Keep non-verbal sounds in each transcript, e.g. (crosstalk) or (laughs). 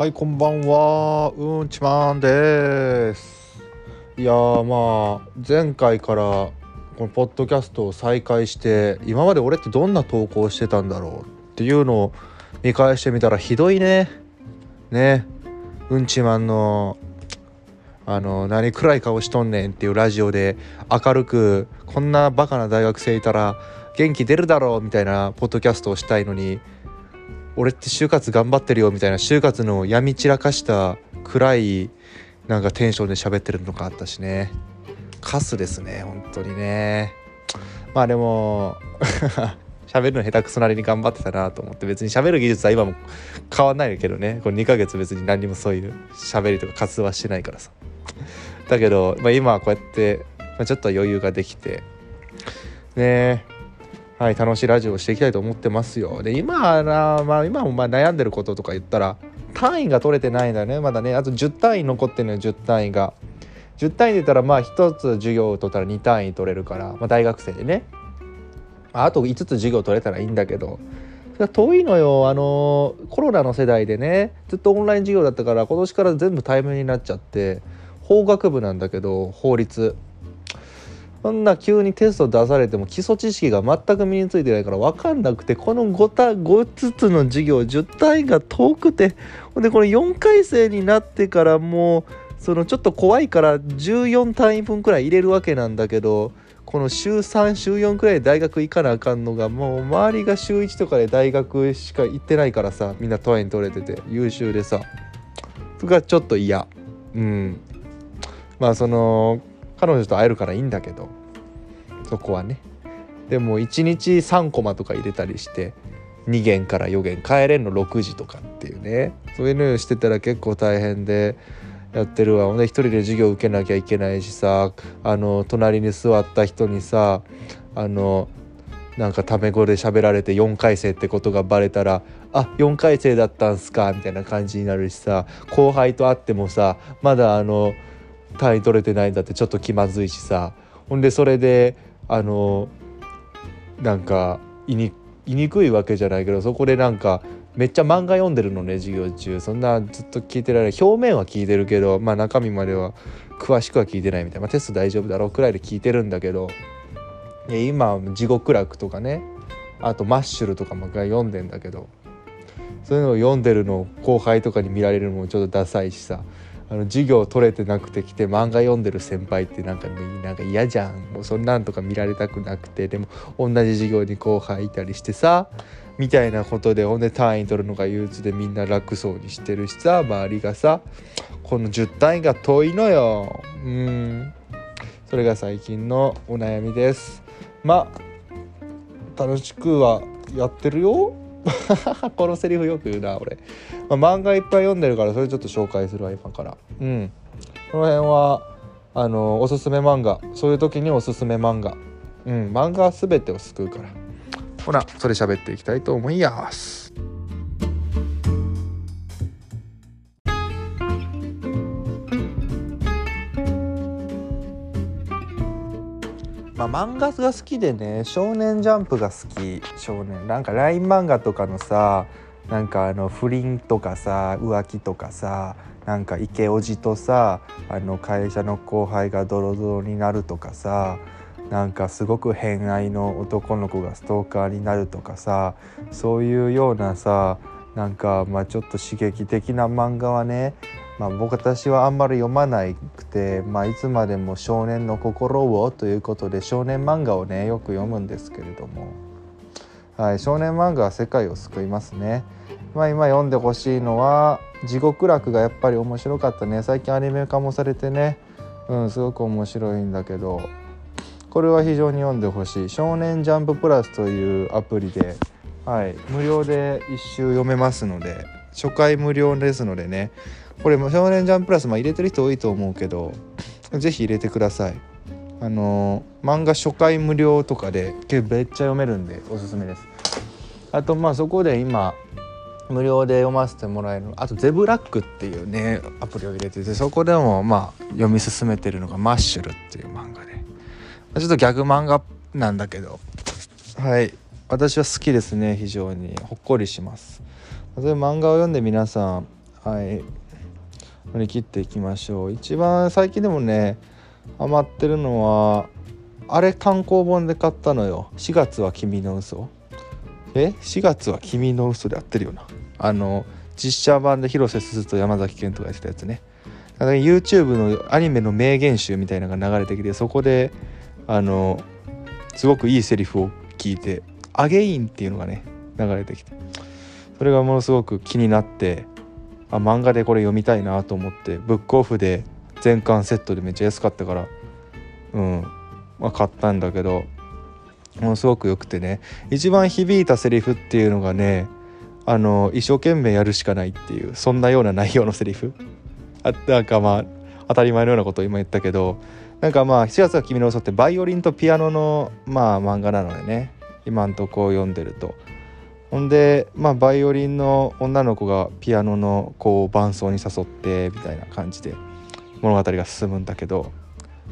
はいこんばんは。うんちまんです。いやまあ前回からこのポッドキャストを再開して今まで俺ってどんな投稿してたんだろうっていうのを見返してみたらひどいね。ね。うんちまんのあの何くらい顔しとんねんっていうラジオで明るくこんなバカな大学生いたら元気出るだろうみたいなポッドキャストをしたいのに俺って就活頑張ってるよみたいな就活の闇散らかした暗いなんかテンションで喋ってるのがあったしね。カスですね本当にね。まあでも (laughs) 喋るの下手くそなりに頑張ってたなと思って別に喋る技術は今も変わんないけどね。これ2ヶ月別に何もそういう喋りとか活動はしてないからさ。だけど、まあ、今はこうやって、まあ、ちょっと余裕ができてね。えはい、楽しいラジオをしていきたいと思ってますよ。で、今な、まあ、今もまあ悩んでることとか言ったら、単位が取れてないんだよね、まだね。あと10単位残ってるのよ、10単位が。10単位で言ったら、まあ、1つ授業を取ったら2単位取れるから、まあ、大学生でね。あと5つ授業取れたらいいんだけど、遠いのよあのコロナの世代でねずっとオンライン授業だったから今年から全部対面になっちゃって法学部なんだけど法律そんな急にテスト出されても基礎知識が全く身についてないから分かんなくてこの 5, た5つつの授業10単位が遠くてほんでこの4回生になってからもうそのちょっと怖いから14単位分くらい入れるわけなんだけどこの週3週4くらいで大学行かなあかんのがもう周りが週1とかで大学しか行ってないからさみんな単位取れてて優秀でさ。それがちょっと嫌。うん。まあその彼女と会えるからいいんだけど。そこはね。でも1日3コマとか入れたりして2限から4限帰れんの6時とかっていうね。そういうのをしてたら結構大変でやってるわ。ほんで一人で授業受けなきゃいけないしさあの隣に座った人にさあのなんかタメ語で喋られて4回生ってことがバレたら「あ4回生だったんすか」みたいな感じになるしさ後輩と会ってもさまだあの単位取れてないんだってちょっと気まずいしさ。ほんでそれであのなんか言いにくいわけじゃないけどそこでなんかめっちゃ漫画読んでるのね授業中。そんなずっと聞いてられない表面は聞いてるけどまあ中身までは詳しくは聞いてないみたいな、まあ、テスト大丈夫だろうくらいで聞いてるんだけど。今地獄楽とかね。あとマッシュルとかも読んでんだけど。そういうのを読んでるのを後輩とかに見られるのもちょっとダサいしさ。あの授業取れてなくて来て漫画読んでる先輩ってなんかなんか嫌じゃん。もうそんなんとか見られたくなくて。でも同じ授業に後輩いたりしてさみたいなことでほんで単位取るのが憂鬱でみんな楽そうにしてるしさ周りがさこの10単位が遠いのよ。うん。それが最近のお悩みです。まあ楽しくはやってるよ。(laughs) このセリフよく言うな俺、まあ、漫画いっぱい読んでるからそれちょっと紹介するわ今から。うん。この辺はあのおすすめ漫画。そういう時におすすめ漫画。うん。漫画は全てを救うから。ほらそれ喋っていきたいと思います。漫画が好きでね「少年ジャンプ」が好き。少年。なんか LINE 漫画とかのさなんかあの不倫とかさ浮気とかさなんかイケオジとさあの会社の後輩がドロドロになるとかさなんかすごく偏愛の男の子がストーカーになるとかさそういうようなさなんかまあちょっと刺激的な漫画はねまあ、僕私はあんまり読まなくて、まあ、いつまでも少年の心をということで少年漫画をねよく読むんですけれども、はい、少年漫画は世界を救いますね。まあ、今読んでほしいのは「地獄楽」がやっぱり面白かったね。最近アニメ化もされてね、うん、すごく面白いんだけどこれは非常に読んでほしい「少年ジャンププラス」というアプリで、はい、無料で一周読めますので初回無料ですのでね。これ少年ジャンププラス、まあ、入れてる人多いと思うけど是非入れてください。あの漫画初回無料とかでめっちゃ読めるんでおすすめです。あとまあそこで今無料で読ませてもらえるあとゼブラックっていうねアプリを入れててそこでもまあ読み進めてるのがマッシュルっていう漫画で。ちょっとギャグ漫画なんだけど。はい。私は好きですね非常に。ほっこりします。そういう漫画を読んで皆さんはい。乗り切っていきましょう。一番最近でもねハマってるのはあれ単行本で買ったのよ。4月は君の嘘。え？4月は君の嘘でやってるよな。あの実写版で広瀬すずと山崎賢人がやってたやつね YouTube のアニメの名言集みたいなのが流れてきてそこであのすごくいいセリフを聞いて「アゲイン」っていうのがね流れてきて。それがものすごく気になってあ漫画でこれ読みたいなと思ってブックオフで全巻セットでめっちゃ安かったからうんまあ買ったんだけどものすごく良くてね。一番響いたセリフっていうのがねあの一生懸命やるしかないっていうそんなような内容のセリフ。あなんかまあ当たり前のようなことを今言ったけどなんかまあ7月は君の嘘ってバイオリンとピアノのまあ漫画なのでね。今んとこ読んでるとほんでまあバイオリンの女の子がピアノのこう伴奏に誘ってみたいな感じで物語が進むんだけど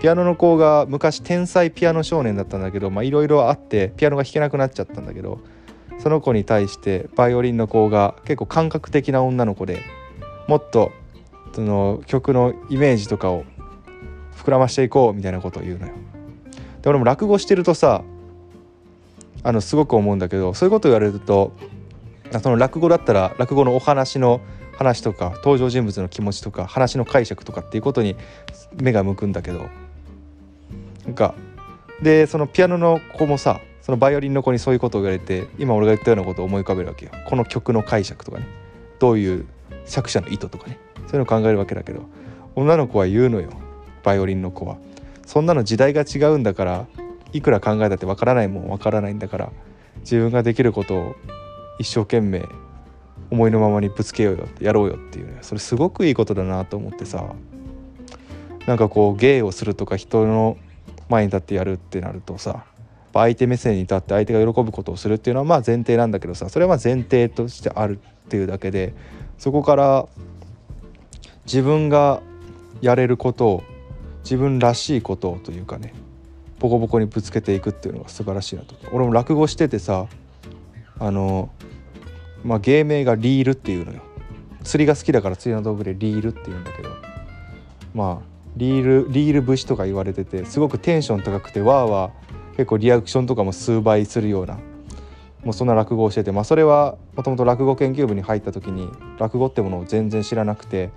ピアノの子が昔天才ピアノ少年だったんだけどいろいろあってピアノが弾けなくなっちゃったんだけどその子に対してバイオリンの子が結構感覚的な女の子でもっとその曲のイメージとかを膨らましていこうみたいなことを言うのよ。で俺も落語してるとさあのすごく思うんだけどそういうこと言われるとその落語だったら落語のお話の話とか登場人物の気持ちとか話の解釈とかっていうことに目が向くんだけどなんかでそのピアノの子もさそのバイオリンの子にそういうことを言われて今俺が言ったようなことを思い浮かべるわけよ。この曲の解釈とかね。どういう作者の意図とかね。そういうのを考えるわけだけど女の子は言うのよ。バイオリンの子は。そんなの時代が違うんだからいくら考えたってわからないもんわからないんだから自分ができることを一生懸命思いのままにぶつけようよってやろうよっていうねそれすごくいいことだなと思ってさなんかこう芸をするとか人の前に立ってやるってなるとさ相手目線に立って相手が喜ぶことをするっていうのはまあ前提なんだけどさそれは前提としてあるっていうだけでそこから自分がやれることを自分らしいことをというかねボコボコにぶつけていくっていうのが素晴らしいなと。俺も落語しててさあのまあ芸名がリールっていうのよ。釣りが好きだから釣りの道具でリールっていうんだけど。まあリールリール節とか言われててすごくテンション高くてわーわー結構リアクションとかも数倍するようなもうそんな落語をしててまあそれはもともと落語研究部に入った時に落語ってものを全然知らなくて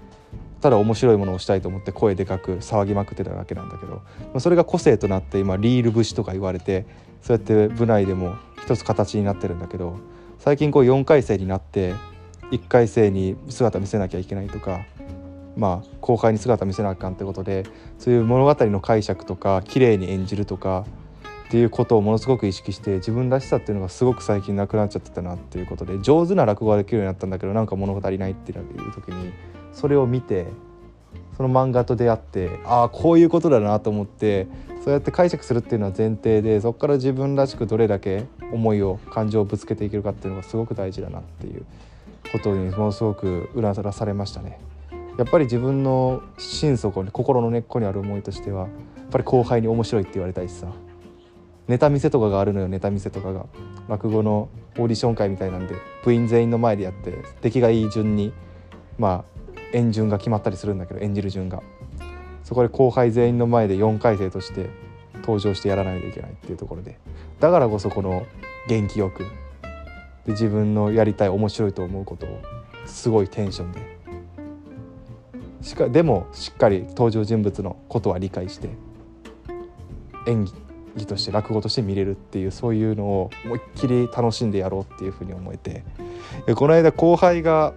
ただ面白いものをしたいと思って声でかく騒ぎまくってたわけなんだけど、まあ、それが個性となって今リール節とか言われてそうやって部内でも一つ形になってるんだけど最近こう4回生になって1回生に姿見せなきゃいけないとかまあ公開に姿見せなあかんってことでそういう物語の解釈とか綺麗に演じるとかっていうことをものすごく意識して自分らしさっていうのがすごく最近なくなっちゃってたなっていうことで上手な落語ができるようになったんだけどなんか物語ないっていう時にそれを見てその漫画と出会ってああこういうことだなと思ってそうやって解釈するっていうのは前提でそこから自分らしくどれだけ思いを感情をぶつけていけるかっていうのがすごく大事だなっていうことにものすごくうらされましたね。やっぱり自分の心底に心の根っこにある思いとしてはやっぱり後輩に面白いって言われたいしさネタ見せとかがあるのよネタ見せとかが落語のオーディション会みたいなんで部員全員の前でやって出来がいい順にまあ演順が決まったりするんだけど演じる順が。そこで後輩全員の前で4回生として登場してやらないといけないっていうところで。だからこそこの元気よくで自分のやりたい面白いと思うことをすごいテンションで。しかでもしっかり登場人物のことは理解して演技として落語として見れるっていうそういうのを思いっきり楽しんでやろうっていうふうに思えて。この間後輩が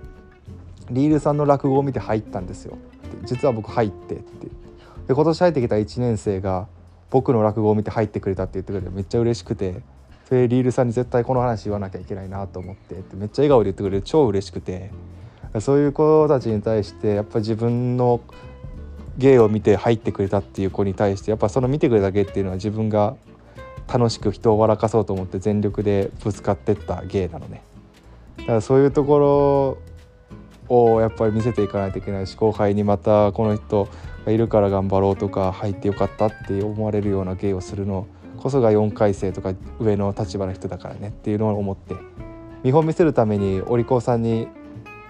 リールさんの落語を見て入ったんですよ。実は僕入ってって。で今年入ってきた1年生が僕の落語を見て入ってくれたって言ってくれてめっちゃ嬉しくて。それリールさんに絶対この話言わなきゃいけないなと思って。ってめっちゃ笑顔で言ってくれて超嬉しくて。そういう子たちに対してやっぱ自分の芸を見て入ってくれたっていう子に対してやっぱその見てくれた芸っていうのは自分が楽しく人を笑かそうと思って全力でぶつかってった芸なのね。だからそういうところをやっぱり見せていかないといけないし後輩にまたこの人がいるから頑張ろうとか入ってよかったって思われるような芸をするのこそが4回生とか上の立場の人だからねっていうのを思って見本見せるためにお利口さんに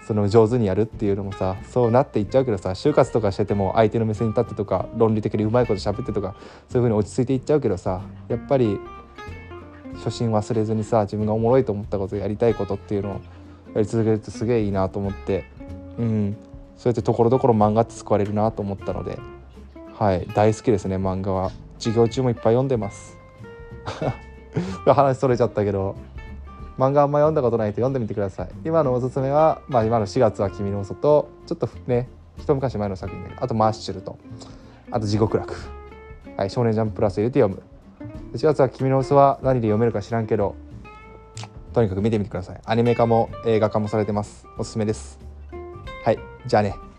その上手にやるっていうのもさそうなっていっちゃうけどさ就活とかしてても相手の目線に立ってとか論理的にうまいこと喋ってとかそういう風に落ち着いていっちゃうけどさやっぱり初心忘れずにさ自分がおもろいと思ったことやりたいことっていうのをやり続けるとすげえいいなと思ってうん。そうやってところどころ漫画って救われるなと思ったのではい。大好きですね漫画は。授業中もいっぱい読んでます。(laughs) 話それちゃったけど。漫画あんま読んだことないと読んでみてください。今のおすすめは、まあ、今の4月は「君の嘘とちょっとね一昔前の作品だけどあと「マッシュルと」あと「地獄楽」はい「少年ジャンププラス」入れて読む4月は「君の嘘は何で読めるか知らんけどとにかく見てみてください。アニメ化も映画化もされてます。おすすめです。はいじゃあね。